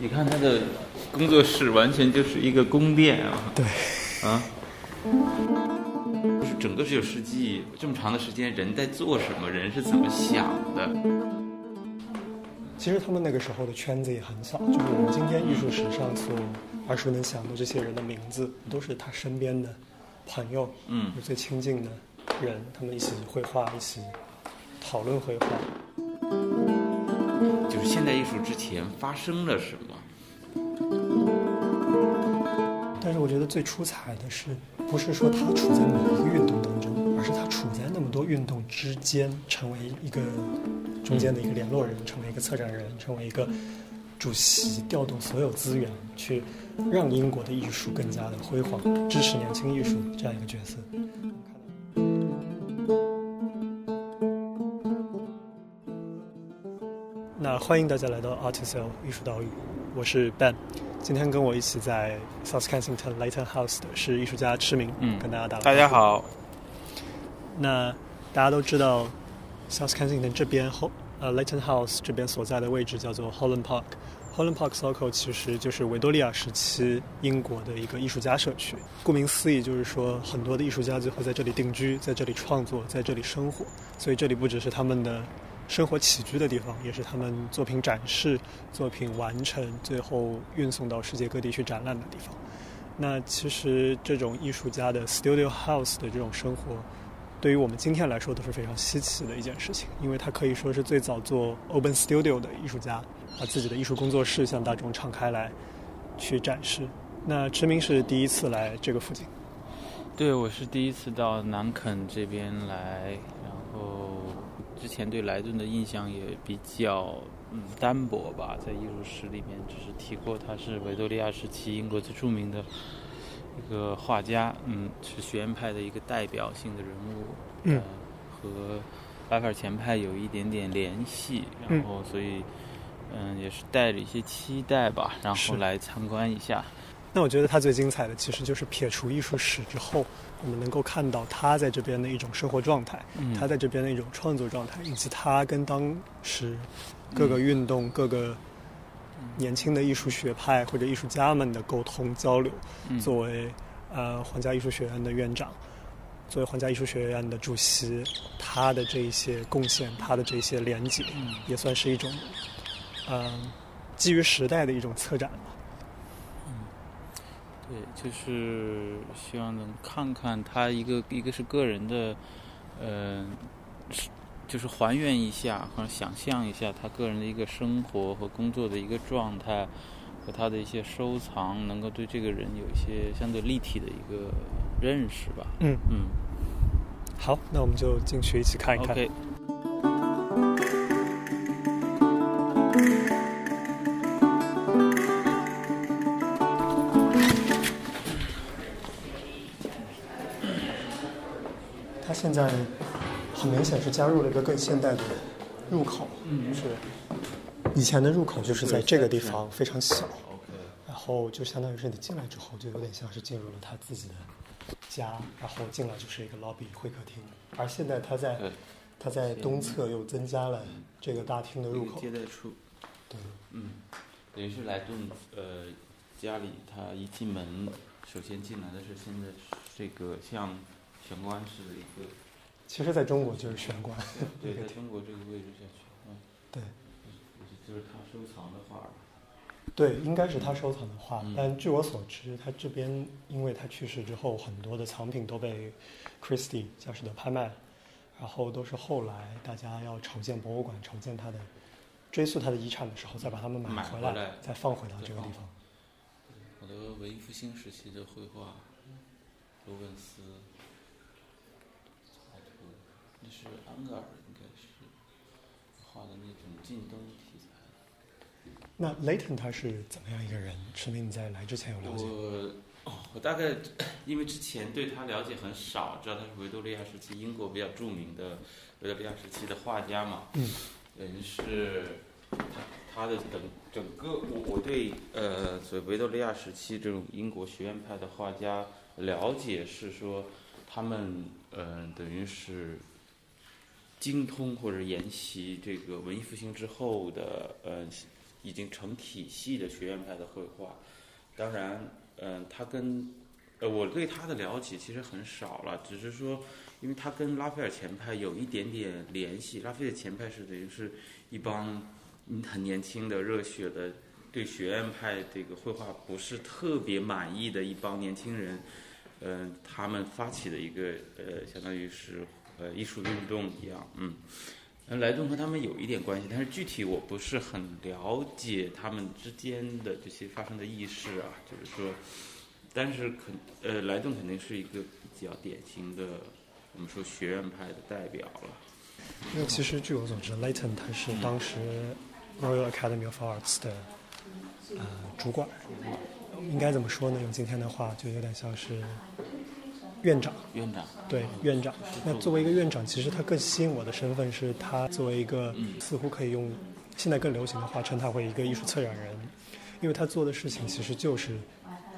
你看他的工作室完全就是一个宫殿啊！对，啊，就是整个十九世纪这么长的时间，人在做什么？人是怎么想的？其实他们那个时候的圈子也很小，就是我们今天艺术史上所耳熟能详的这些人的名字，都是他身边的朋友，嗯，最亲近的人，他们一起绘画，一起讨论绘画。现代艺术之前发生了什么？但是我觉得最出彩的是，不是说他处在某一个运动当中，而是他处在那么多运动之间，成为一个中间的一个联络人，成为一个策展人，成为一个主席，调动所有资源去让英国的艺术更加的辉煌，支持年轻艺术这样一个角色。欢迎大家来到 Artisel 艺术岛屿，我是 Ben。今天跟我一起在 South Kensington Leighton House 的是艺术家痴明，嗯跟大家打个大家。好，那大家都知道，South Kensington 这边后呃 Leighton House 这边所在的位置叫做 Holland Park。Holland Park Circle 其实就是维多利亚时期英国的一个艺术家社区。顾名思义，就是说很多的艺术家就会在这里定居，在这里创作，在这里生活。所以这里不只是他们的生活起居的地方，也是他们作品展示、作品完成，最后运送到世界各地去展览的地方。那其实这种艺术家的 studio house 的这种生活，对于我们今天来说都是非常稀奇的一件事情，因为他可以说是最早做 open studio 的艺术家，把自己的艺术工作室向大众敞开来去展示。那知名是第一次来这个附近，对我是第一次到南肯这边来，之前对莱顿的印象也比较嗯单薄吧，在艺术史里面只是提过他是维多利亚时期英国最著名的一个画家，嗯，是学院派的一个代表性的人物，嗯。呃，和拉斐尔前派有一点点联系，然后所以嗯也是带着一些期待吧，然后来参观一下。那我觉得他最精彩的其实就是撇除艺术史之后，我们能够看到他在这边的一种生活状态，嗯他在这边的一种创作状态，以及他跟当时各个运动、各个年轻的艺术学派或者艺术家们的沟通交流。嗯作为呃皇家艺术学院的院长，作为皇家艺术学院的主席，他的这一些贡献，他的这些连接，嗯也算是一种呃基于时代的一种策展吧。对，就是希望能看看他一个一个是个人的，呃，是就是还原一下或者想象一下他个人的一个生活和工作的一个状态，和他的一些收藏，能够对这个人有一些相对立体的一个认识吧。嗯，嗯好，那我们就进去一起看一看。在很明显是加入了一个更现代的入口，嗯。是以前的入口就是在这个地方非常小，然后就相当于是你进来之后，就有点像是进入了他自己的家，然后进来就是一个 lobby 会客厅，而现在他在，他在东侧又增加了这个大厅的入口接，待处。对，嗯，等于是来顿呃家里，他一进门，首先进来的是现在这个像玄关式的一个，其实在中国就是玄关，对，在中国这个位置下去，嗯，对。就是他收藏的画，对，应该是他收藏的画，嗯但据我所知，他这边因为他去世之后，很多的藏品都被 Christie 佳士得拍卖，然后都是后来大家要筹建博物馆、筹建他的、追溯他的遗产的时候，再把它们买买回来，回来再放回到这个地方。好多文艺复兴时期的绘画，罗本斯、是安格尔应该是画的那种近东题材。那 Leighton 他是怎么样一个人？池明你在来之前有了解？我大概因为之前对他了解很少，知道他是维多利亚时期英国比较著名的维多利亚时期的画家嘛。嗯。等于是他他的整整个我我对呃所谓维多利亚时期这种英国学院派的画家了解是说他们呃等于是精通或者研习这个文艺复兴之后的呃已经成体系的学院派的绘画。当然，嗯，他跟呃我对他的了解其实很少了，只是说，因为他跟拉斐尔前派有一点点联系。拉斐尔前派是等于是一帮很年轻的、热血的，对学院派这个绘画不是特别满意的一帮年轻人，嗯，他们发起的一个呃，相当于是呃艺术运动一样，嗯。莱顿和他们有一点关系，但是具体我不是很了解他们之间的这些发生的轶事啊。就是说，但是肯呃，莱顿肯定是一个比较典型的，我们说学院派的代表了。因为其实据我所知，Layton 他是当时 Royal Academy of Arts 的呃主管，应该怎么说呢？用今天的话，就有点像是。院长，院长，对院长。那作为一个院长，其实他更吸引我的身份是他作为一个似乎可以用现在更流行的话称他为一个艺术策展人，因为他做的事情其实就是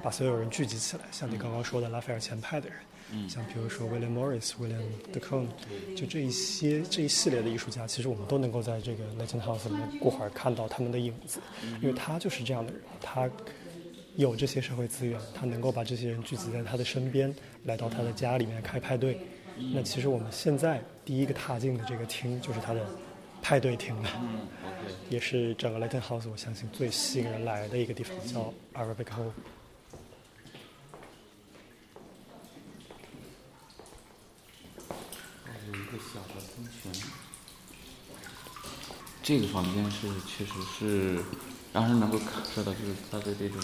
把所有人聚集起来，像你刚刚说的拉斐尔前派的人，像比如说 William Morris、William de c o n e 就这一些这一系列的艺术家，其实我们都能够在这个 Legend House 里面过会儿看到他们的影子，因为他就是这样的人，他。有这些社会资源，他能够把这些人聚集在他的身边，来到他的家里面开派对。那其实我们现在第一个踏进的这个厅就是他的派对厅了，也是整个 Leighton House 我相信最吸引人来的一个地方，叫 Arabic Hall。有一个小的喷泉，这个房间是确实是让人能够感受到，就是它的这种。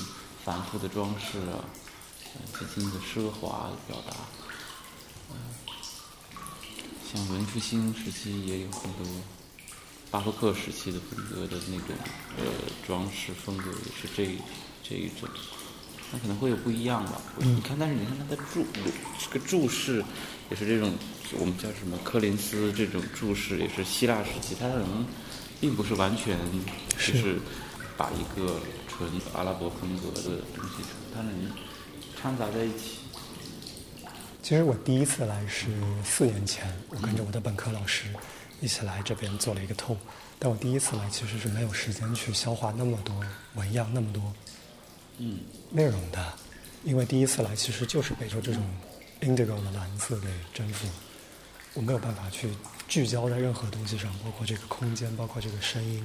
繁复的装饰啊，极尽的奢华的表达，嗯，像文复兴时期也有很多巴洛克时期的风格的那种呃装饰风格，也是这这一种，那可能会有不一样吧。你看，但是你看它的注这个注释也是这种我们叫什么柯林斯这种注释，也是希腊时期，它可能并不是完全就是把一个。纯阿拉伯风格的东西，它能掺杂在一起。其实我第一次来是四年前，我跟着我的本科老师一起来这边做了一个 tour。但我第一次来其实是没有时间去消化那么多纹样、那么多嗯内容的，因为第一次来其实就是被说这种 indigo 的蓝色给征服，我没有办法去聚焦在任何东西上，包括这个空间，包括这个声音。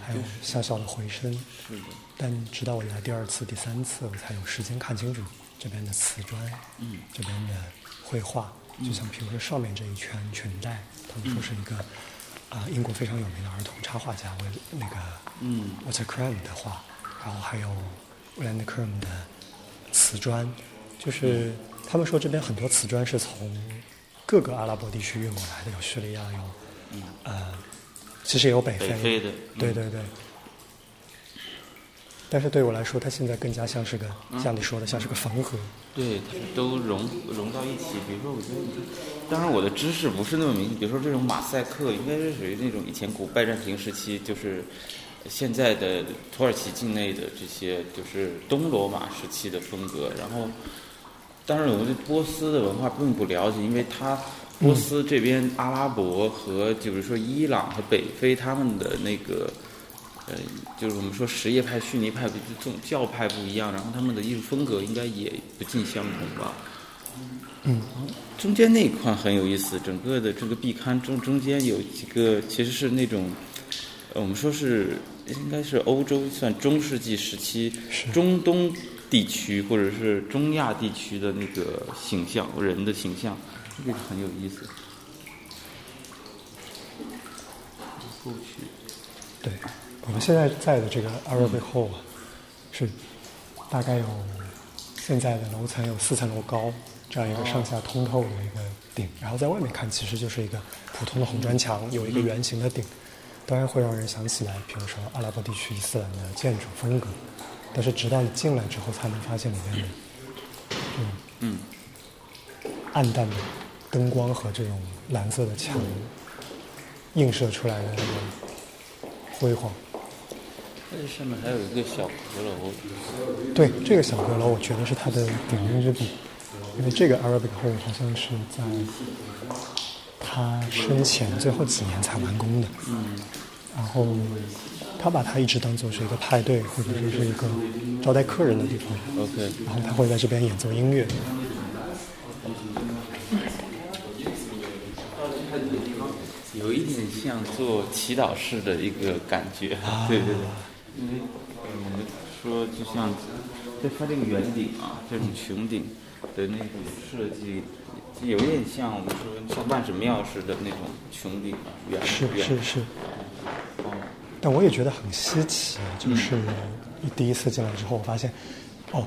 还有小小的回声，是的。但直到我来第二次、第三次，我才有时间看清楚这边的瓷砖，嗯，这边的绘画，就像比如说上面这一圈裙带，他们说是一个啊英国非常有名的儿童插画家为那个嗯。Water Crane 的画，然后还有 Crane 的瓷砖，就是他们说这边很多瓷砖是从各个阿拉伯地区运过来的，有叙利亚，有呃。其实也有北非的，对对对。但是对我来说，它现在更加像是个，像你说的，像是个缝合。对，都融融到一起。比如说，我觉得，当然我的知识不是那么明。比如说，这种马赛克应该是属于那种以前古拜占庭时期，就是现在的土耳其境内的这些，就是东罗马时期的风格。然后，当然我对波斯的文化并不了解，因为它。波斯这边阿拉伯和就是说伊朗和北非他们的那个，呃，就是我们说什叶派、逊尼派这种教派不一样，然后他们的艺术风格应该也不尽相同吧。嗯，中间那一块很有意思，整个的这个壁龛中中间有几个其实是那种，呃我们说是应该是欧洲算中世纪时期中东地区或者是中亚地区的那个形象人的形象。这个很有意思。过去，对，我们现在在的这个 Arabic Hall 是大概有现在的楼层有四层楼高，这样一个上下通透的一个顶，然后在外面看其实就是一个普通的红砖墙，有一个圆形的顶，当然会让人想起来，比如说阿拉伯地区伊斯兰的建筑风格，但是直到你进来之后，才能发现里面的嗯暗淡的。灯光和这种蓝色的墙映射出来的那个辉煌。这上面还有一个小阁楼。对，这个小阁楼我觉得是它的顶峰之笔，因为这个 Arabic Hall 好像是在他生前最后几年才完工的。嗯。然后他把它一直当做是一个派对，或者说是一个招待客人的地方。OK，然后他会在这边演奏音乐。有一点像做祈祷式的一个感觉，对对对，因为呃我们说就像在它这个圆顶啊，这种穹顶的那种设计，有点像我们说像万神庙似的那种穹顶啊，圆是圆是是，哦，但我也觉得很稀奇，就是第一次进来之后，我发现，哦，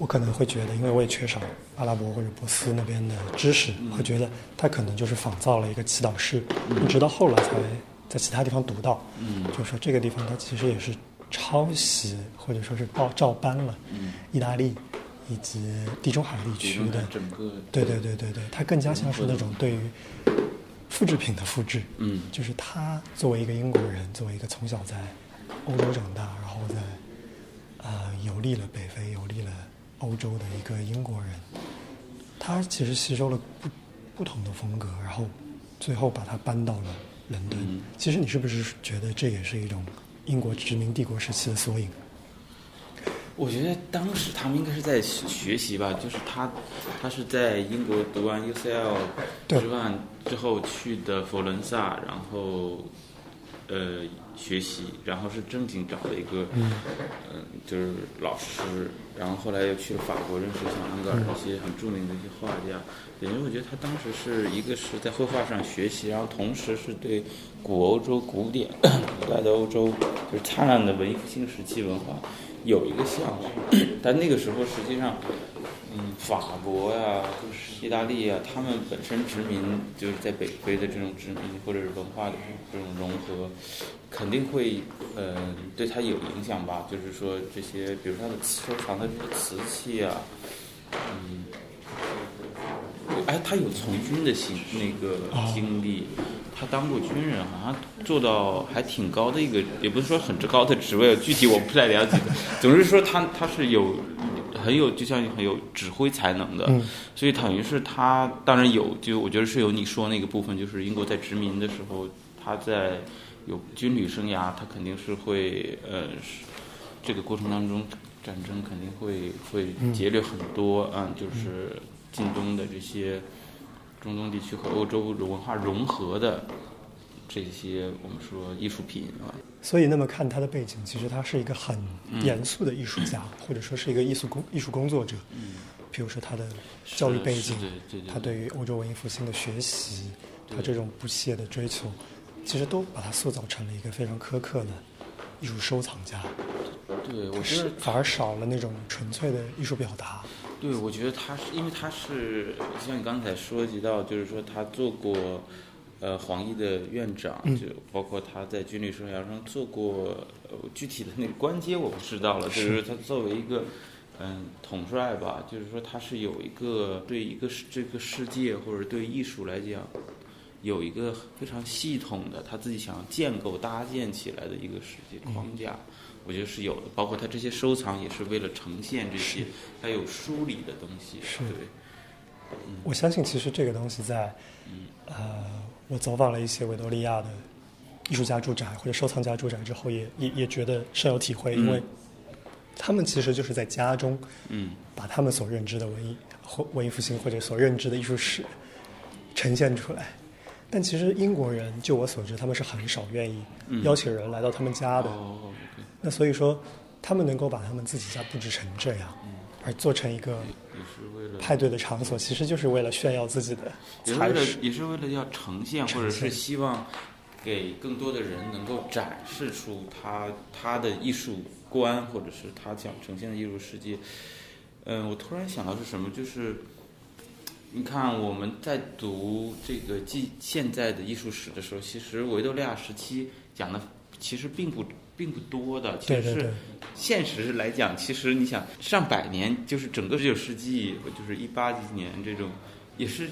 我可能会觉得，因为我也缺少阿拉伯或者波斯那边的知识，会觉得他可能就是仿造了一个祈祷室，直到后来才在其他地方读到，嗯。就是说这个地方它其实也是抄袭或者说是照照搬了意大利以及地中海地区的整个对对对对对，它更加像是那种对于复制品的复制。嗯。就是他作为一个英国人，作为一个从小在欧洲长大，然后在呃游历了北非、游历了欧洲的一个英国人，他其实吸收了不不同的风格，然后最后把它搬到了伦敦。嗯其实你是不是觉得这也是一种英国殖民帝国时期的缩影？我觉得当时他们应该是在学学习吧，就是他，他是在英国读完 UCL 对之外之后去的佛罗伦萨，然后呃学习，然后是正经找了一个嗯、就是老师，然后后来又去了法国，认识像安格尔一些很著名的一些画家。因为我觉得他当时是一个是在绘画上学习，然后同时是对古欧洲古典古代的欧洲就是灿烂的文艺复兴时期文化有一个向往，但那个时候实际上，嗯，法国呀、就是意大利呀，他们本身殖民就是在北非的这种殖民或者是文化的这种融合，肯定会呃对他有影响吧。就是说这些，比如他的收藏的这些瓷器啊，嗯，哎，他有从军的经那个经历，他当过军人，好像做到还挺高的一个，也不是说很高的职位，具体我不太了解。总之说他他是有很有，就像很有指挥才能的，嗯。所以等于是他当然有，就我觉得是有你说那个部分，就是英国在殖民的时候，他在有军旅生涯，他肯定是会呃是这个过程当中，战争肯定会会劫掠很多啊、就是近东的这些中东地区和欧洲文化融合的这些我们说艺术品啊，所以那么看他的背景，其实他是一个很严肃的艺术家，或者说是一个艺术工艺术工作者。嗯比如说他的教育背景，对对对他对于欧洲文艺复兴的学习，他这种不懈的追求，其实都把他塑造成了一个非常苛刻的艺术收藏家。对，我觉是得反而少了那种纯粹的艺术表达。对，我觉得他是因为他是像你刚才说及到，就是说他做过呃黄奕的院长，就包括他在军旅生涯中做过呃具体的那个官阶我不知道了，就是他作为一个嗯统帅吧，就是说他是有一个对一个世这个世界或者对艺术来讲。有一个非常系统的他自己想要建构搭建起来的一个世界框架，我觉得是有的。包括他这些收藏也是为了呈现这些，他有梳理的东西。是对，我相信，其实这个东西在，嗯呃，我走访了一些维多利亚的艺术家住宅或者收藏家住宅之后也，也也觉得深有体会，因为他们其实就是在家中，嗯，把他们所认知的文艺或文艺复兴或者所认知的艺术史呈现出来。但其实英国人，就我所知，他们是很少愿意邀请人来到他们家的。那所以说，他们能够把他们自己家布置成这样，而做成一个也是为了派对的场所，其实就是为了炫耀自己的也是为了才识。也是为了要呈现，或者是希望给更多的人能够展示出他他的艺术观，或者是他想呈现的艺术世界。嗯，我突然想到是什么，就是你看我们在读这个记现在的艺术史的时候，其实维多利亚时期讲的其实并不并不多的，其实是现实来讲，其实你想上百年，就是整个十九世纪，就是一八几年这种，也是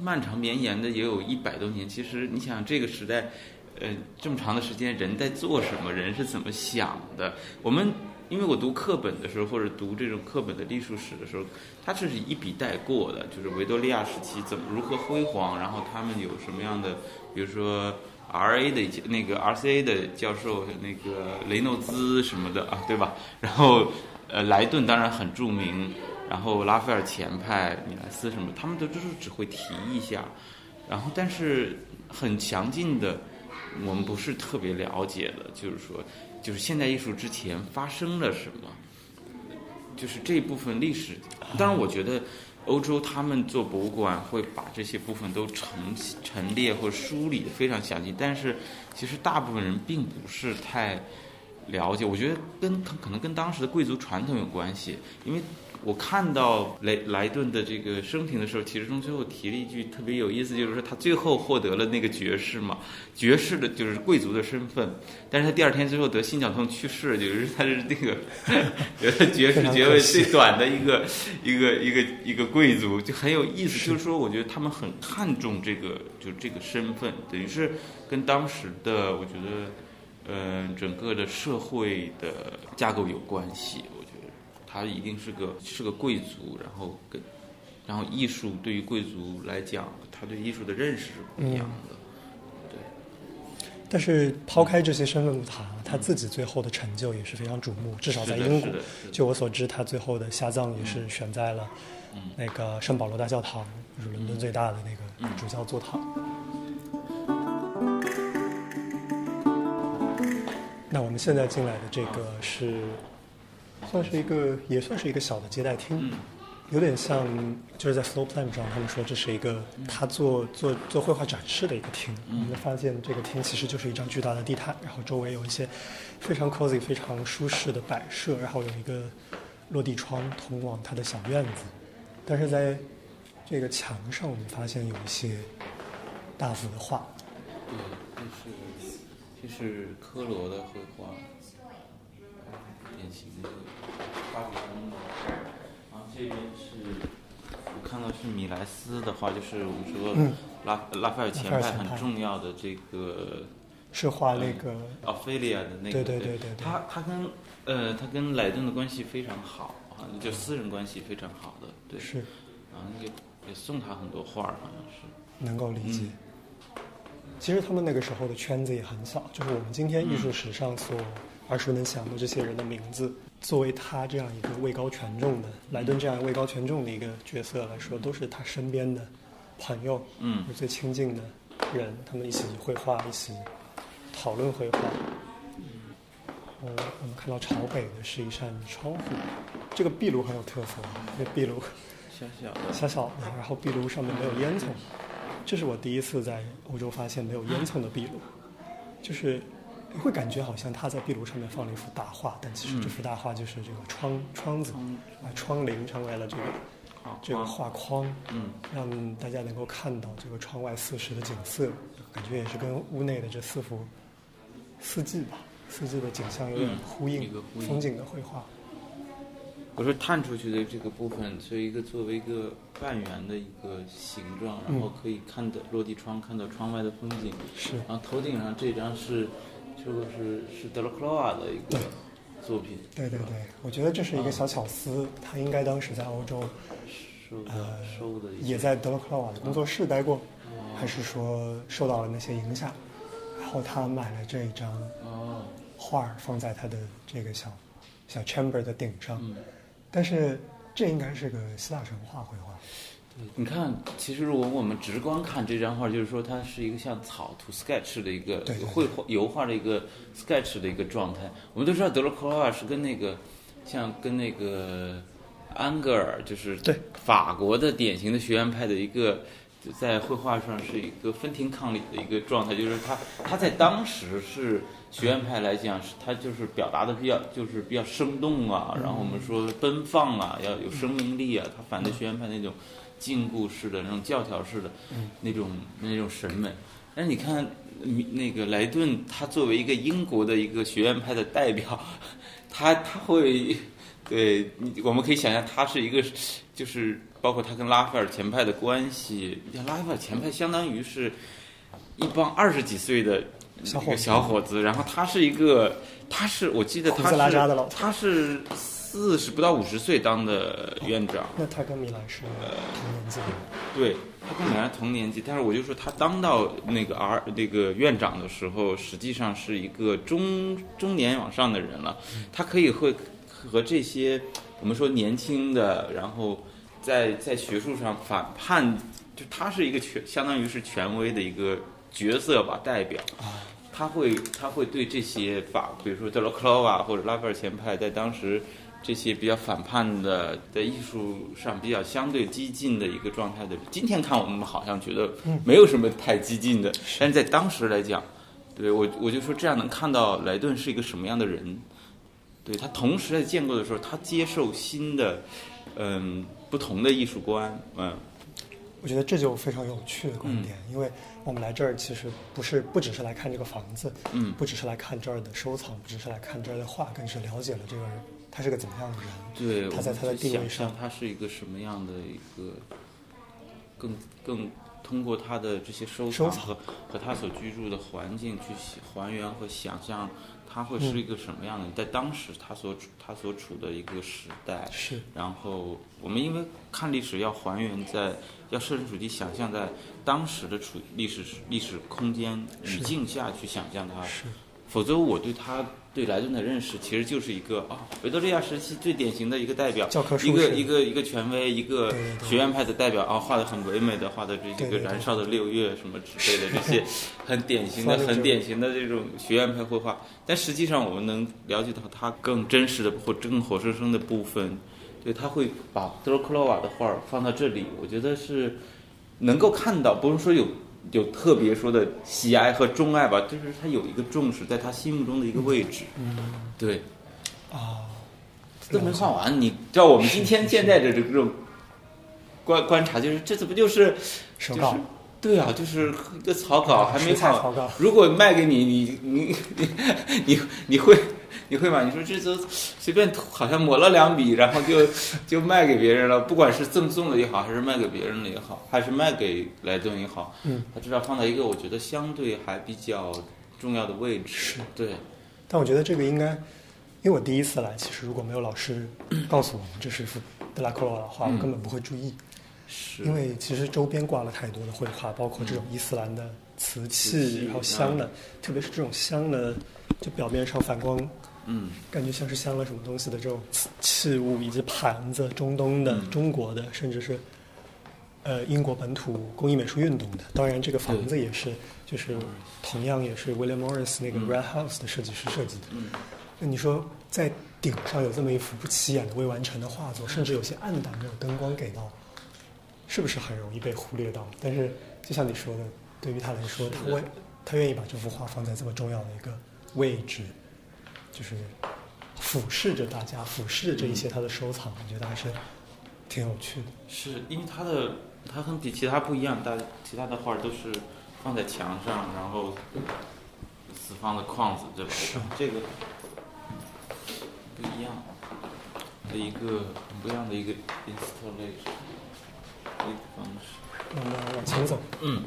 漫长绵延的，也有一百多年。其实你想这个时代，呃，这么长的时间，人在做什么，人是怎么想的？我们因为我读课本的时候，或者读这种课本的历史史的时候，它这是一笔带过的，就是维多利亚时期怎么如何辉煌，然后他们有什么样的，比如说 R A 的那个 R C A 的教授那个雷诺兹什么的啊，对吧？然后呃，莱顿当然很著名，然后拉斐尔前派、米莱斯什么，他们都就是只会提一下，然后但是很强劲的，我们不是特别了解的，就是说，就是现代艺术之前发生了什么，就是这一部分历史。当然，我觉得。欧洲他们做博物馆会把这些部分都陈陈列或梳理的非常详细，但是其实大部分人并不是太了解。我觉得跟可能跟当时的贵族传统有关系，因为。我看到莱莱顿的这个生平的时候，其实中最后提了一句特别有意思，就是说他最后获得了那个爵士嘛，爵士的就是贵族的身份，但是他第二天最后得心绞痛去世，就是他是那个爵士爵位最短的一个一个一个一个贵族，就很有意思。就是说，我觉得他们很看重这个，就这个身份，等于是跟当时的我觉得，呃，整个的社会的架构有关系。他一定是个是个贵族，然后跟，然后艺术对于贵族来讲，他对艺术的认识是不一样的，对。但是抛开这些身份不谈，他自己最后的成就也是非常瞩目，至少在英国。就我所知，他最后的下葬也是选在了那个圣保罗大教堂，就是伦敦最大的那个主教座堂。那我们现在进来的这个是。算是一个，也算是一个小的接待厅，有点像，就是在 floor plan 上，他们说这是一个他做做做绘画展示的一个厅。我们发现这个厅其实就是一张巨大的地毯，然后周围有一些非常 cozy、非常舒适的摆设，然后有一个落地窗通往他的小院子。但是在这个墙上，我们发现有一些大幅的画。对，这是这是科罗的绘画。典型的巴比宫的，然后这边是我看到是米莱斯的话，就是我们说拉拉斐尔前派很重要的这个是画那个奥菲利亚的那个，对对对对，他他跟呃他跟莱顿的关系非常好，好像就私人关系非常好的，对是，然后也也送他很多画儿，好像是能够理解。其实他们那个时候的圈子也很小，就是我们今天艺术史上所。耳熟能详的这些人的名字，作为他这样一个位高权重的莱顿这样位高权重的一个角色来说，都是他身边的朋友，嗯，最亲近的人，他们一起绘画，一起讨论绘画。嗯，我们看到朝北的是一扇窗户，这个壁炉很有特色，这壁炉小小的，小小的，然后壁炉上面没有烟囱，这是我第一次在欧洲发现没有烟囱的壁炉，就是。你会感觉好像他在壁炉上面放了一幅大画，但其实这幅大画就是这个窗窗子，啊窗棂成为了这个这个画框，嗯，让大家能够看到这个窗外四时的景色，感觉也是跟屋内的这四幅四季吧，四季的景象有点呼应，风景的绘画。我说探出去的这个部分是一个作为一个半圆的一个形状，然后可以看到落地窗，看到窗外的风景。是，然后头顶上这张是。这个是是德拉克罗瓦的一个作品。对对对，我觉得这是一个小巧思。他应该当时在欧洲，呃，收的也在德拉克罗瓦的工作室待过，还是说受到了那些影响？然后他买了这一张画放在他的这个小小 chamber 的顶上。但是这应该是个希腊神话绘画。你看，其实如果我们直观看这张画，就是说它是一个像草图 sketch 的一个绘画油画的一个 sketch 的一个状态。我们都知道德罗克罗瓦是跟那个像跟那个安格尔，就是法国的典型的学院派的一个，在绘画上是一个分庭抗礼的一个状态。就是他他在当时是学院派来讲，是他就是表达的比较就是比较生动啊，然后我们说奔放啊，要有生命力啊，他反对学院派那种。禁锢式的那种教条式的，那种那种审美。但是你看，那个莱顿，他作为一个英国的一个学院派的代表，他他会，对，我们可以想象，他是一个，就是包括他跟拉斐尔前派的关系。拉斐尔前派相当于是一帮二十几岁的小伙子，然后他是一个，他是我记得他是他是。四十不到五十岁当的院长。那他跟米兰是同年纪的。对，他跟米兰同年纪，但是我就说他当到那个 R 那个院长的时候，实际上是一个中中年往上的人了。他可以会和这些我们说年轻的，然后在在学术上反叛，就他是一个权，相当于是权威的一个角色吧，代表。他会他会对这些法，比如说德罗克劳瓦或者拉斐尔前派，在当时这些比较反叛的，在艺术上比较相对激进的一个状态的，今天看我们好像觉得没有什么太激进的，但是在当时来讲，对我我就说这样能看到莱顿是一个什么样的人，对他同时在建构的时候，他接受新的嗯不同的艺术观，嗯。我觉得这就非常有趣的观点，因为我们来这儿其实不是不只是来看这个房子，嗯，不只是来看这儿的收藏，不只是来看这儿的画，更是了解了这个人他是个怎么样的人，对，他在他的定位上，他是一个什么样的一个，更更通过他的这些收藏和和他所居住的环境去还原和想象。他会是一个什么样的？在当时他所处他所处的一个时代，是。然后我们因为看历史要还原在，要设身处地想象在当时的处历史历史空间语境下去想象它，是。否则我对他。对莱顿的认识其实就是一个啊，维多利亚时期最典型的一个代表，一个一个一个权威，一个学院派的代表啊，画的很唯美的，画的这个燃烧的六月什么之类的这些，很典型的、很典型的这种学院派绘画。但实际上，我们能了解到他更真实的或更活生生的部分，对他会把德罗克罗瓦的画放到这里，我觉得是能够看到，不是说有。有特别说的喜爱和钟爱吧，就是他有一个重视，在他心目中的一个位置。嗯，对。啊，都没画完，你知道我们今天现在的这种观观察，就是这怎么就是手稿？对啊，就是一个草稿还没草稿。如果卖给你，你你你你你会？你会吗？你说这都随便好像抹了两笔，然后就就卖给别人了。不管是赠送的也好，还是卖给别人的也好，还是卖给莱顿也好，嗯，他至少放在一个我觉得相对还比较重要的位置。是，对。但我觉得这个应该，因为我第一次来，其实如果没有老师 告诉我们这是幅德拉克罗瓦的画，我根本不会注意。是。因为其实周边挂了太多的绘画，包括这种伊斯兰的瓷器，然后香的，特别是这种香的，就表面上反光。嗯，感觉像是镶了什么东西的这种器物，以及盘子，中东的、中国的，甚至是呃英国本土工艺美术运动的。当然，这个房子也是，就是同样也是 William Morris 那个 Red House 的设计师设计的。嗯，那你说在顶上有这么一幅不起眼的未完成的画作，甚至有些暗淡，没有灯光给到，是不是很容易被忽略到？但是就像你说的，对于他来说，他为他愿意把这幅画放在这么重要的一个位置。就是俯视着大家，俯视着这一些他的收藏，我觉得还是挺有趣的。是因为他的他和比其他不一样，大其他的画都是放在墙上，然后四方的框子对吧？是这个不一样的一个很不一样的一个 installation 一个方式。那么往前走，嗯，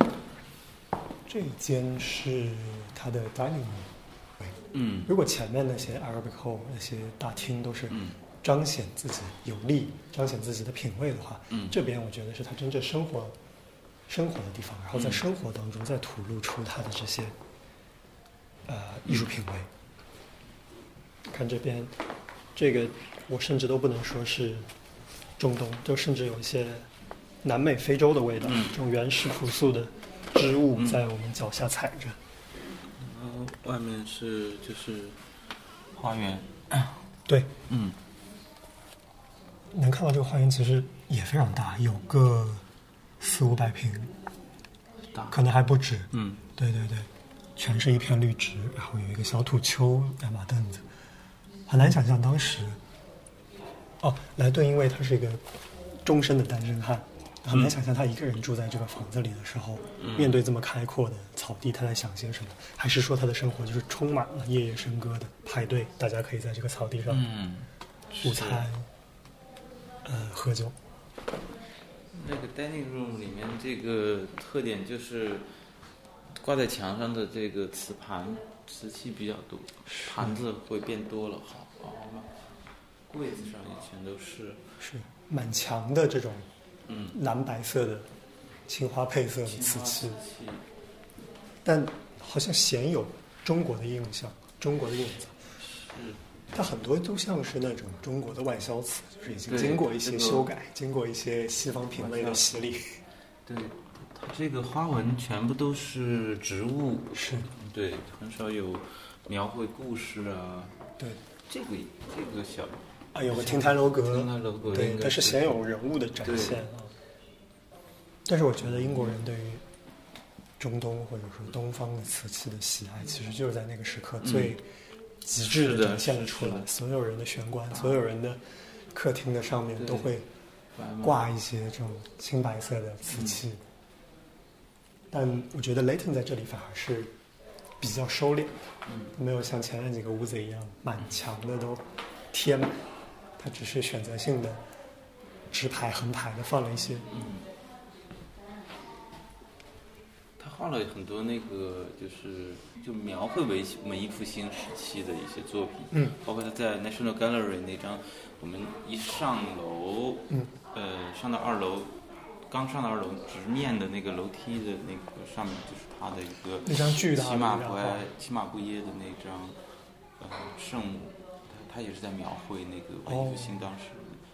这间是他的 dining room。嗯，如果前面那些 Arabic Hall 那些大厅都是彰显自己有力、彰显自己的品味的话，嗯，这边我觉得是他真正生活生活的地方，然后在生活当中再吐露出他的这些呃艺术品味。看这边，这个我甚至都不能说是中东，就甚至有一些南美、非洲的味道，这种原始朴素的织物在我们脚下踩着。外面是就是花园，对，嗯，能看到这个花园其实也非常大，有个四五百平，大。可能还不止，嗯，对对对，全是一片绿植，然后有一个小土丘，两把凳子，很难想象当时，哦，莱顿因为他是一个终身的单身汉。很难想象他一个人住在这个房子里的时候，面对这么开阔的草地，他在想些什么？还是说他的生活就是充满了夜夜笙歌的派对？大家可以在这个草地上午餐，呃，喝酒。那个 dining room 里面这个特点就是挂在墙上的这个瓷盘、瓷器比较多，盘子会变多了，好，好吗？柜子上也全都是，是满墙的这种嗯，蓝白色的青花配色的瓷器，但好像鲜有中国的印象，中国的印子。嗯它很多都像是那种中国的外销瓷，就是已经经过一些这个修改，经过一些西方品味的洗礼。对，它这个花纹全部都是植物，是，对，很少有描绘故事啊。对，这个这个小啊，有个亭台楼阁，对它是鲜有人物的展现啊。但是我觉得英国人对于中东或者说东方的瓷器的喜爱，其实就是在那个时刻最极致的展现了出来所有人的玄关，所有人的客厅的上面都会挂一些这种青白色的瓷器。但我觉得 Leighton 在这里反而是比较收敛的，没有像前面几个屋子一样满墙的都贴满，它只是选择性的直排横排的放了一些。嗯他画了很多那个，就是就描绘文文艺复兴时期的一些作品，嗯，包括他在 National Gallery 那张，我们一上楼，嗯，呃，上到二楼，刚上到二楼直面的那个楼梯的那个上面就是他的一个那张巨大的骑马不哀骑马不耶的那张，呃，圣母，他他也是在描绘那个文艺复兴当时。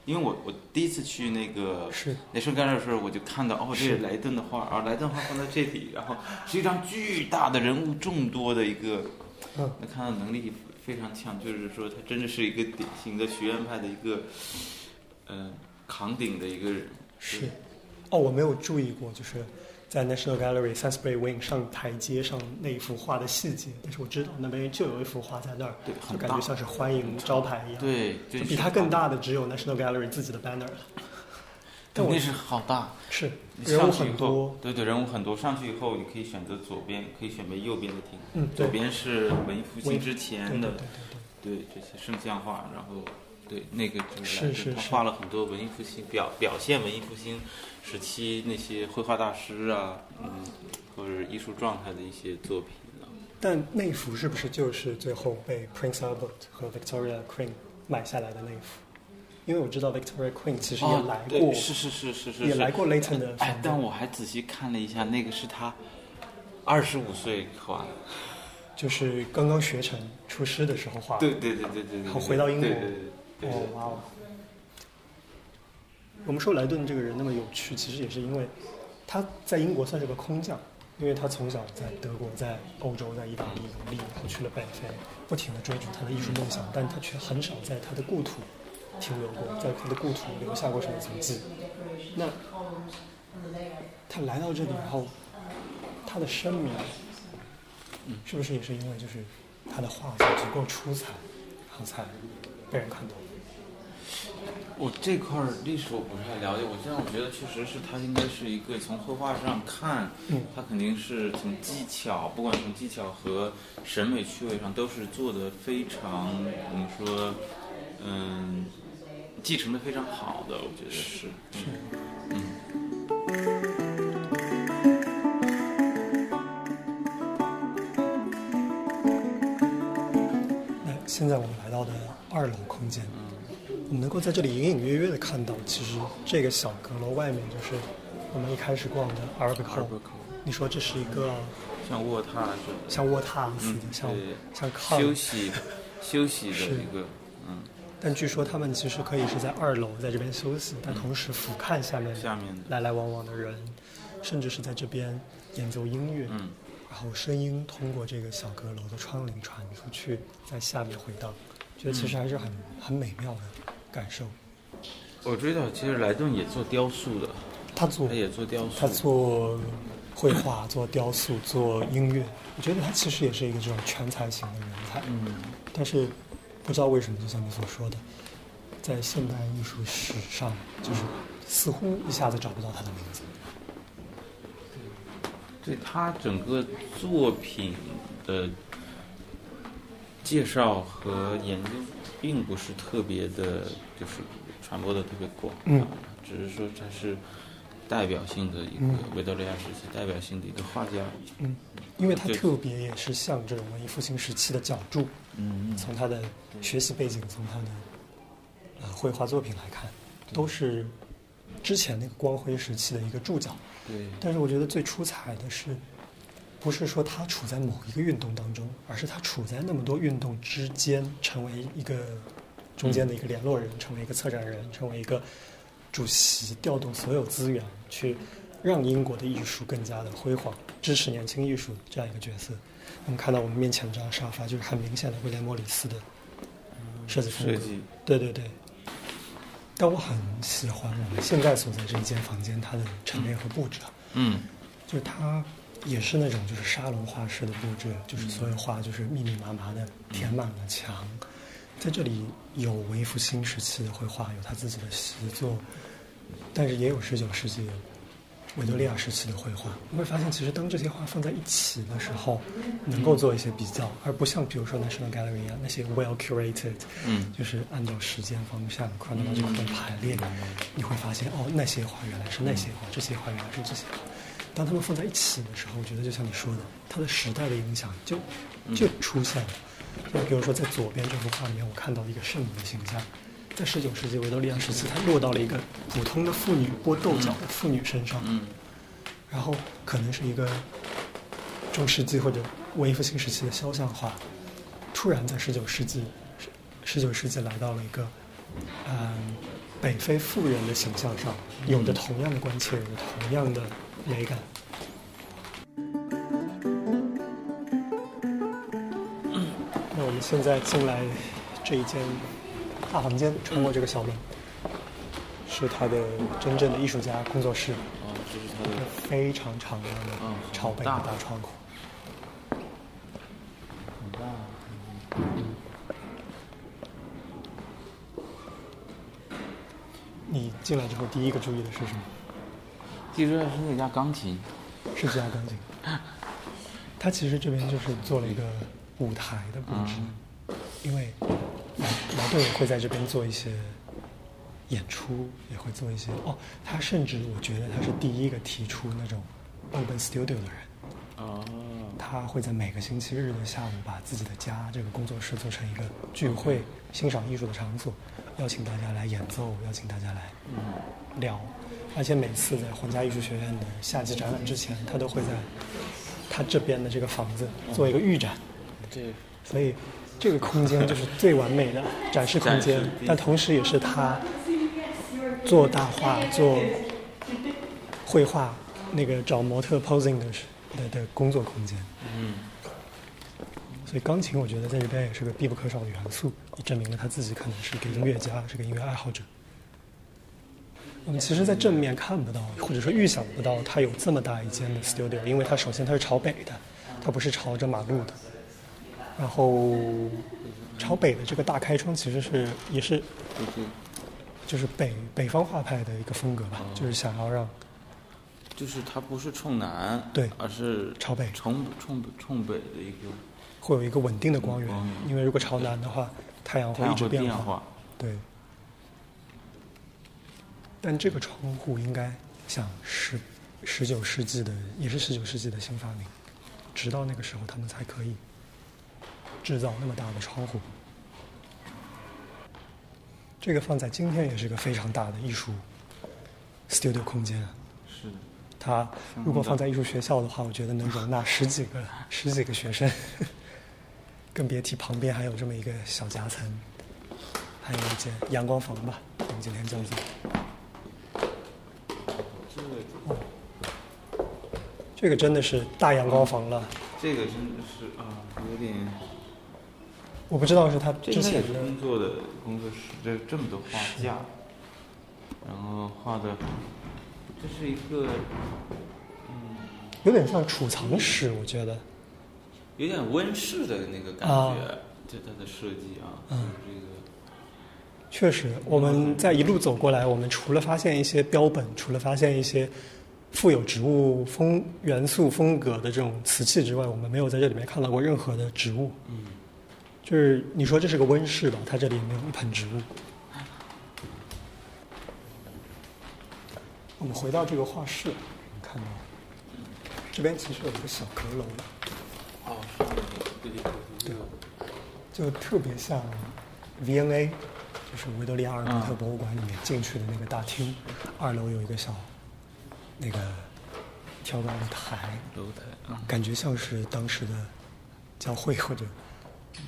因为我我第一次去那个是雷圣干的时候，我就看到哦，这是莱顿的画，啊，莱顿画放在这里，然后是一张巨大的人物众多的一个，嗯，那看到能力非常强，就是说他真的是一个典型的学院派的一个，呃，扛鼎的一个人。是。哦，我没有注意过，就是在 National Gallery Sainsbury Wing 上台阶上那一幅画的细节，但是我知道那边就有一幅画在那儿，对就感觉像是欢迎招牌一样。对，就比它更。大的只有 National Gallery 自己的 banner 了。但我那是好大，是你人物很多，，对对，人物很多。上去以后，你可以选择左边，可以选择右边的厅。嗯，左边是文艺复兴之前的对对对对对这些圣像画，然后对那个就是是是画了很多文艺复兴表表现文艺复兴时期那些绘画大师啊，嗯，或者艺术状态的一些作品啊。但那幅是不是就是最后被 Prince Albert 和 Victoria Queen 买下来的那幅？因为我知道 Victoria Queen 其实也哦来过，对是是是是是，也来过 Leighton 的哎，但，我还仔细看了一下，那个是他二十五岁画的。就是刚刚学成出师的时候画的。对对对对对对。然后回到英国对对对对对哦，哇哦！我们说莱顿这个人那么有趣，其实也是因为他在英国算是个空降，因为他从小在德国、在欧洲、在意大利游历，然后去了北非，不停的追逐他的艺术梦想，但他却很少在他的故土停留过，在他的故土留下过什么足迹。那他来到这里以后，他的声名，是不是也是因为就是他的画作足够出彩，然后才被人看到？我这块儿历史我不是太了解，我现在我觉得确实是他应该是一个从绘画上看，嗯他肯定是从技巧，不管从技巧和审美趣味上都是做的非常，我们说，嗯，继承的非常好的，我觉得是，嗯嗯。那现在我们来到的二楼空间，我们能够在这里隐隐约约的看到，其实这个小阁楼外面就是我们一开始逛的 Hall。你说这是一个像卧榻似的，像卧榻似的，嗯像像炕。休，息 休息的一个，嗯，但据说他们其实可以是在二楼在这边休息，但同时俯瞰下面下面，来来往往的人，甚至是在这边演奏音乐，嗯，然后声音通过这个小阁楼的窗棂传出去，在下面回荡，觉得其实还是很、很美妙的感受。我知道，其实莱顿也做雕塑的，他做他也做雕塑，他做绘画、做雕塑、做音乐，我觉得他其实也是一个这种全才型的人才。嗯，但是不知道为什么，就像你所说的，在现代艺术史上，就是似乎一下子找不到他的名字。对他整个作品的介绍和研究，并不是特别的，就是传播的特别广，嗯。啊，只是说他是代表性的一个嗯。维多利亚时期代表性的一个画家，嗯，因为他特别也是像这种文艺复兴时期的角注，嗯从他的学习背景，从他的呃绘画作品来看，都是之前那个光辉时期的一个注脚。对，但是我觉得最出彩的是，不是说他处在某一个运动当中，而是他处在那么多运动之间，成为一个中间的一个联络人，成为一个策展人，成为一个主席，调动所有资源去让英国的艺术更加的辉煌，支持年轻艺术这样一个角色。我们看到我们面前这张沙发，就是很明显的威廉莫里斯的设计风格。设计，对对对。但我很喜欢我们现在所在这一间房间它的陈列和布置啊，嗯就是它也是那种就是沙龙画室的布置，就是所有画就是密密麻麻的填满了墙，在这里有文艺复兴时期的绘画，有他自己的习作，但是也有十九世纪维多利亚时期的绘画。你会发现，其实当这些画放在一起的时候，能够做一些比较，而不像比如说 National Gallery 一样那些 well curated，嗯就是按照时间方向 chronological 的排列，你会发现哦，那些画原来是那些画，这些画原来是这些画。当他们放在一起的时候，我觉得就像你说的，它的时代的影响就就出现了。就比如说在左边这幅画里面，我看到一个圣母的形象，在十九世纪维多利亚时期，它落到了一个普通的妇女剥豆角的妇女身上，嗯然后可能是一个中世纪或者文艺复兴时期的肖像画，突然在十九世纪，十九世纪来到了一个，嗯，北非富人的形象上，有着同样的关切，有着同样的美感。那我们现在进来这一间大房间，穿过这个小门，是他的真正的艺术家工作室。哦，这是他的非常敞亮的嗯朝北的大大窗户。很大，你进来之后第一个注意的是什么？记住是那架钢琴，是这架钢琴。它其实这边就是做了一个舞台的布置，因为莱莱顿也会在这边做一些演出，也会做一些哦。他甚至我觉得他是第一个提出那种 open studio 的人。哦，他会在每个星期日的下午把自己的家这个工作室做成一个聚会、欣赏艺术的场所，邀请大家来演奏，邀请大家来聊。而且每次在皇家艺术学院的夏季展览之前，他都会在他这边的这个房子做一个预展，对所以这个空间就是最完美的展示空间，但同时也是他做大画、做绘画那个找模特 posing 的时的的工作空间。嗯所以钢琴我觉得在这边也是个必不可少的元素，也证明了他自己可能是个音乐家，是个音乐爱好者。我们其实，在正面看不到，或者说预想不到他有这么大一间的 studio，因为它首先它是朝北的，它不是朝着马路的。然后，朝北的这个大开窗其实是也是就是就是北北方画派的一个风格吧，就是想要让就是它不是冲南，对而是朝北冲冲冲北的一个会有一个稳定的光源因为如果朝南的话，太阳会一直变化。变化，对。但这个窗户应该像十十九世纪的，也是十九世纪的新发明，直到那个时候他们才可以制造那么大的窗户。这个放在今天也是个非常大的艺术 studio 空间啊。是的，它如果放在艺术学校的话，我觉得能容纳十几个十几个学生，更别提旁边还有这么一个小夹层，还有一间阳光房吧，我们今天叫做。这个这个真的是大阳光房了，这个真的是啊，有点，我不知道是他之前的工作的工作室，这这么多画架，然后画的，这是一个有点像储藏室，我觉得。有点温室的那个感啊觉，这它的设计啊，嗯这个。确实，我们在一路走过来，我们除了发现一些标本，除了发现一些富有植物风元素风格的这种瓷器之外，我们没有在这里面看到过任何的植物。嗯，就是你说这是个温室吧，它这里也没有一盆植物。我们回到这个画室，看到这边其实有一个小阁楼，对就特别像 V N A，就是维多利亚尔伯特博物馆里面进去的那个大厅，二楼有一个小那个挑高的台，楼台啊，感觉像是当时的教会或者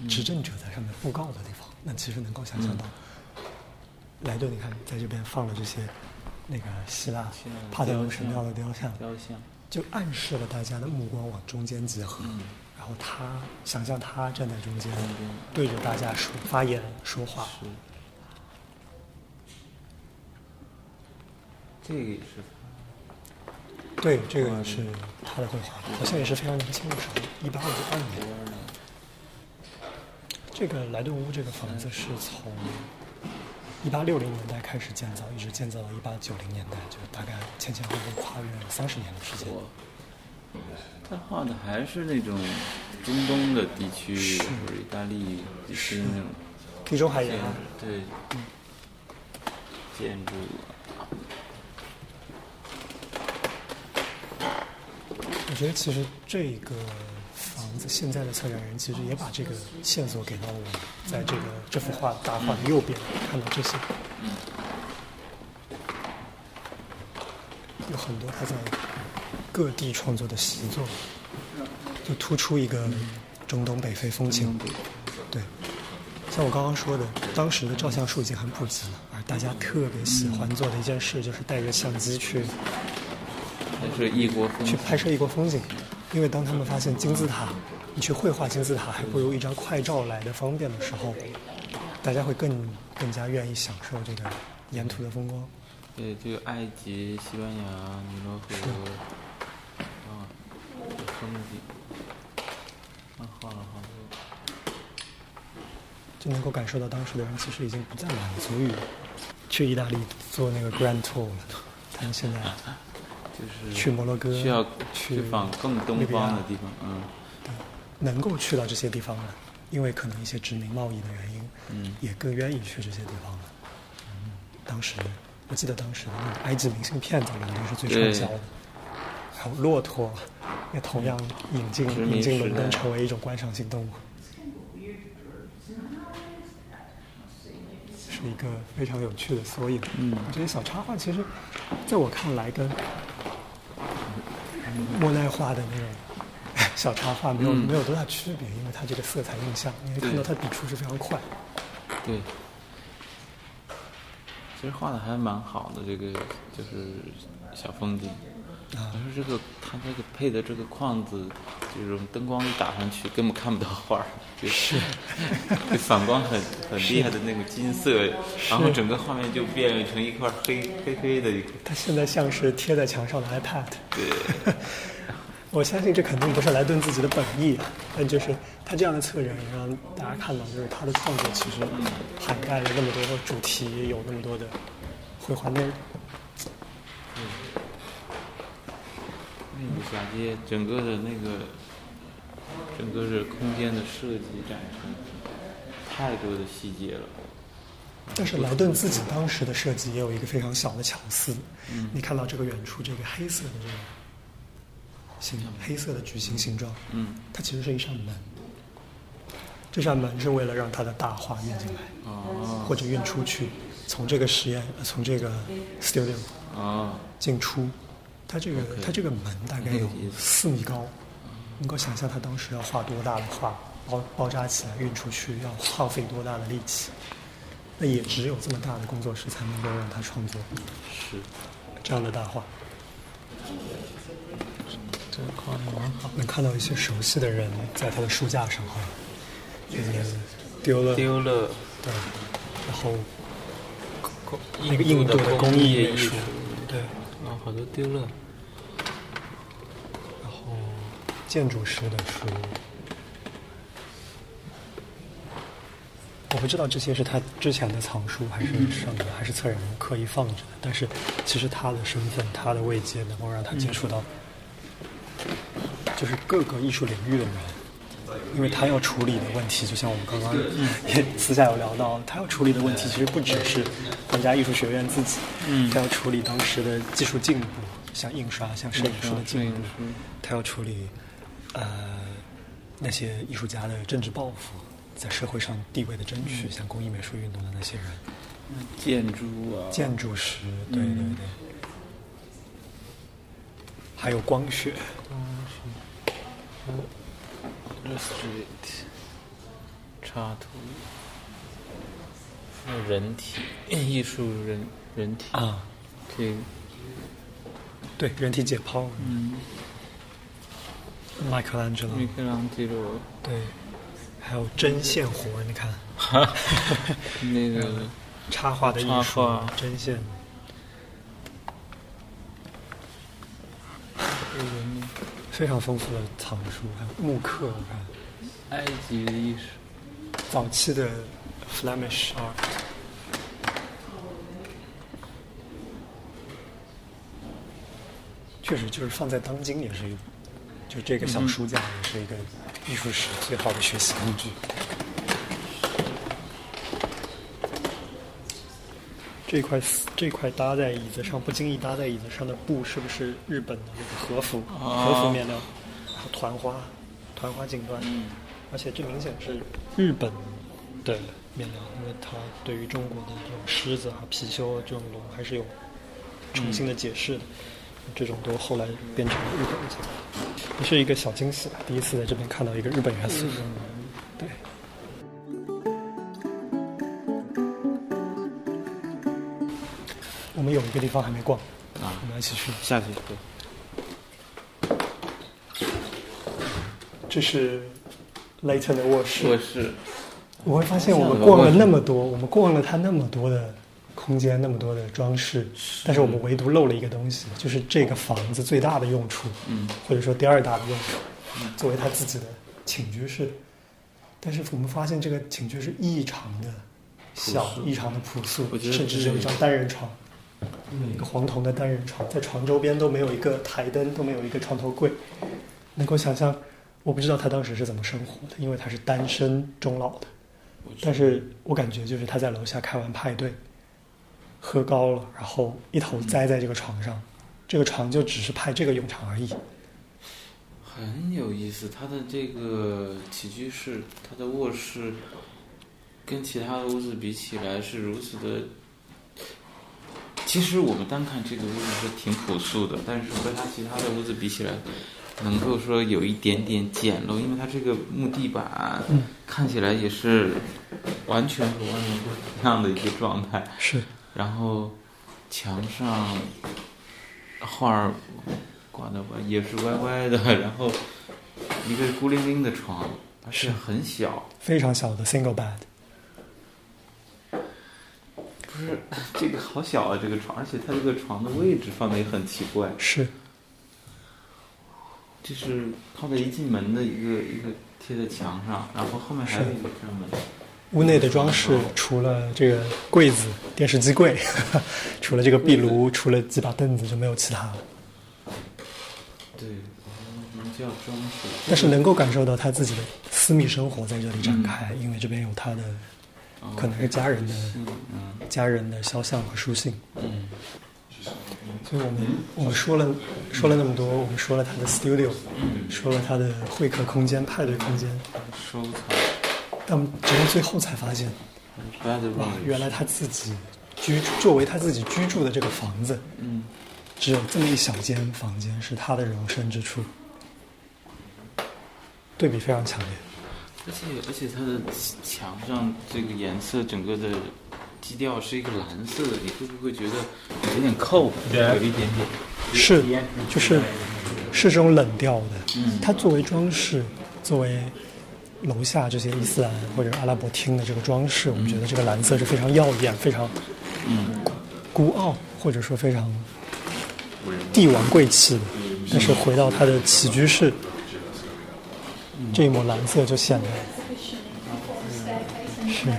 执政者在上面布告的地方。那其实能够想象到，莱顿，你看在这边放了这些那个希腊帕特农神庙的雕像，雕像，就暗示了大家的目光往中间集合。嗯然后他想象他站在中间，对着大家说发言说话。是，这个也是对，这个是他的绘画，好像也是非常年轻的时候，一八五二年。这个莱顿屋这个房子是从一八六零年代开始建造，一直建造到一八九零年代，就是大概前前后后跨越了三十年的时间。我，他画的还是那种中东的地区是。或者意大利地区那种地中海沿建岸筑，，对，建筑我觉得其实这个房子现在的策展人其实也把这个线索给到了我们，在这个这幅画大画的右边看到这些，有很多他在各地创作的习作，就突出一个中东北非风情。对，像我刚刚说的，当时的照相术已经很普及了，而大家特别喜欢做的一件事就是带着相机去还是异国风情，去拍摄异国风景，因为当他们发现金字塔，你去绘画金字塔还不如一张快照来的方便的时候，大家会更更加愿意享受这个沿途的风光。对，就埃及、西班牙、尼罗河啊的风景，他画了好多。就能够感受到当时的人其实已经不再满足于去意大利做那个 Grand Tour 了，他们现在就是去摩洛哥需要去往更东方的地方，嗯。能够去到这些地方了，因为可能一些殖民贸易的原因，嗯。也更愿意去这些地方了。当时我记得当时的那个埃及明信片在伦敦是最畅销的，还有骆驼也同样引进引进伦敦成为一种观赏性动物，是一个非常有趣的缩影。嗯这些小插画其实，在我看来跟莫奈画的那种 小插画没有、嗯没有多大区别，因为它这个色彩印象，你会看到它笔触是非常快。对。其实画的还蛮好的，这个就是小风景。啊可是这个他这个配的这个框子，这种灯光一打上去，根本看不到画儿，就是 就反光很很厉害的那种金色，然后整个画面就变成一块黑黑黑的一个。它现在像是贴在墙上的 iPad。对，我相信这肯定不是莱顿自己的本意，但就是他这样的策展，让大家看到，就是他的创作其实涵盖了那么多的主题，有那么多的绘画内容。那个小街整个的那个整个的空间的设计展陈，太多的细节了。但是莱顿自己当时的设计也有一个非常小的巧思，你看到这个远处这个黑色的这个形黑色的矩形形状，嗯，它其实是一扇门。这扇门是为了让它的大画运进来，哦或者运出去，从这个实验，呃从这个 studio 啊，进出。它这个它这个门大概有四米高，能够想象它当时要画多大的画，包包扎起来运出去要耗费多大的力气。那也只有这么大的工作室才能够让他创作是，这样的大画。这个画的蛮好。能看到一些熟悉的人在他的书架上哈，就是丢了丢了对，然后那那个印度的工艺美术术，对，啊，好多丢了。然后建筑师的书，我不知道这些是他之前的藏书，还是什么，还是策展人刻意放着的。但是其实他的身份、他的位阶，能够让他接触到，就是各个艺术领域的人。因为他要处理的问题，就像我们刚刚也私下有聊到，他要处理的问题其实不只是国家艺术学院自己，嗯。他要处理当时的技术进步，像印刷、像摄影术的进步，他要处理呃那些艺术家的政治抱负，在社会上地位的争取，像工艺美术运动的那些人，建筑啊，建筑师，对对嗯。对，还有光学，illustrate 插图，人体艺术人人体啊，可以，对，人体解剖，嗯，麦克兰哲罗，米开朗基罗。对，还有针线活，你看。那个插画的艺术，针线，非常丰富的藏书，还有木刻，我看埃及的艺术，早期的 Flemish art。确实，就是放在当今也是一个，就这个小书架也是一个艺术史最好的学习工具。这块这块搭在椅子上，不经意搭在椅子上的布，是不是日本的那个和服？啊和服面料，团花，团花锦缎。嗯而且这明显是日本的面料，因为它对于中国的这种狮子啊、貔貅啊这种龙还是有重新的解释的。这种都后来变成了日本的，也是一个小惊喜吧。第一次在这边看到一个日本元素。对。我们有一个地方还没逛，啊我，们一起去。下去对，这是 Layton 的卧室。卧室，我会发现我们逛了那么多，我们逛了他那么多的空间，那么多的装饰，但是我们唯独漏了一个东西，就是这个房子最大的用处，嗯。或者说第二大的用处，作为他自己的寝居室。但是我们发现这个寝居室异常的小异常的朴素甚至只有一张单人床，一个黄铜的单人床，在床周边都没有一个台灯，都没有一个床头柜。能够想象，我不知道他当时是怎么生活的，因为他是单身终老的。但是我感觉就是他在楼下开完派对，喝高了，然后一头栽在这个床上，这个床就只是派这个用场而已。很有意思。他的这个起居室，他的卧室，跟其他的屋子比起来是如此的。其实我们单看这个屋子是挺朴素的，但是和它其他的屋子比起来，能够说有一点点简陋，因为它这个木地板嗯看起来也是完全和外面不一样的一个状态。是，然后墙上画儿挂的歪也是歪歪的，然后一个孤零零的床，而且很小，非常小的 single bed。不是这个好小啊，这个床，而且它这个床的位置放的也很奇怪，是，这是靠在一进门的一个一个贴在墙上，然后后面还有一个这样门。屋内的装饰除了这个柜子、电视机柜，除了这个壁炉，除了几把凳子，就没有其他了。对，能叫装饰，但是能够感受到他自己的私密生活在这里展开，因为这边有他的哦可能是家人的家人的肖像和书信。嗯所以我们我们说了说了那么多，我们说了他的 studio，嗯，说了他的会客空间、派对空间，收藏。但我们直到最后才发现，哇原来他自己居作为他自己居住的这个房子，嗯，只有这么一小间房间是他的容身之处，对比非常强烈。而且而且它的墙上这个颜色，整个的基调是一个蓝色的，你会不会觉得有点扣，有一点点？是，就是是这种冷调的。嗯。它作为装饰，作为楼下这些伊斯兰或者阿拉伯厅的这个装饰，我们觉得这个蓝色是非常耀眼、非常嗯孤傲，或者说非常帝王贵气的。但是回到他的起居室，这一抹蓝色就显得是。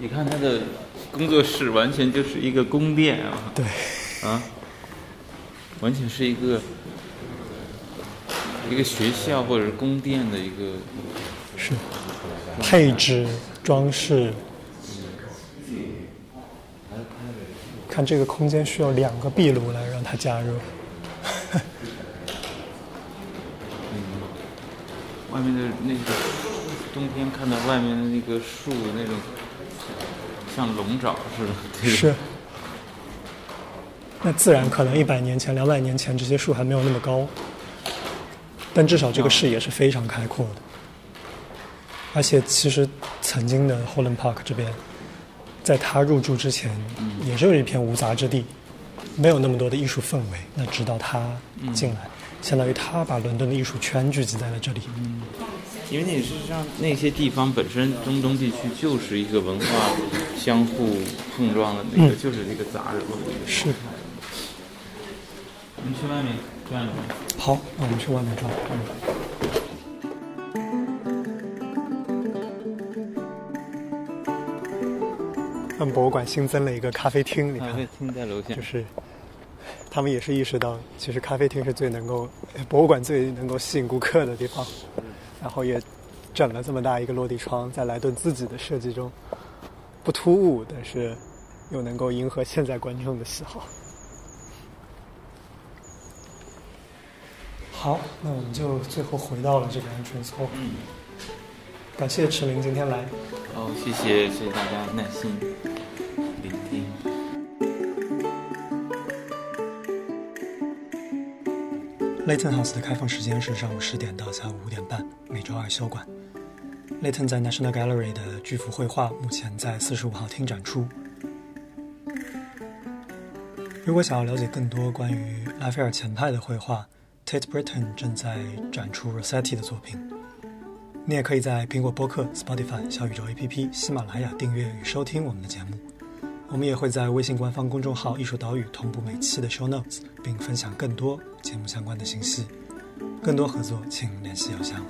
你看他的工作室完全就是一个宫殿啊。对，啊，完全是一个一个学校或者是宫殿的一个是配置装饰。看这个空间需要两个壁炉来让它加热。完外面的那个冬天看到外面的那个树那种像龙爪似的。是。那自然可能一百年前、两百年前这些树还没有那么高，但至少这个视野是非常开阔的。而且其实曾经的 Holland Park 这边，在他入住之前，也是有一片无杂之地，没有那么多的艺术氛围。那直到他进来，相当于他把伦敦的艺术圈聚集在了这里。嗯，因为那事实上那些地方本身中东地区就是一个文化相互碰撞的那个，就是这个杂糅的。是。我们去外面好，那我们去外面转。他们博物馆新增了一个咖啡厅，你看，咖啡厅在楼下，就是他们也是意识到，其实咖啡厅是最能够博物馆最能够吸引顾客的地方，然后也整了这么大一个落地窗，在莱顿自己的设计中不突兀，但是又能够迎合现在观众的喜好。好，那我们就最后回到了这个 entrance hall。嗯，感谢池林今天来。哦，谢谢，谢谢大家耐心聆听。Layton House 的开放时间是上午十点到下午五点半，每周二休馆。Layton 在 National Gallery 的巨幅绘画目前在四十五号厅展出。如果想要了解更多关于拉斐尔前派的绘画，Tate Britain 正在展出 Rossetti 的作品。你也可以在苹果播客、Spotify、小宇宙 APP、喜马拉雅订阅与收听我们的节目。我们也会在微信官方公众号“艺术岛屿”同步每期的 show notes，并分享更多节目相关的信息。更多合作，请联系邮箱。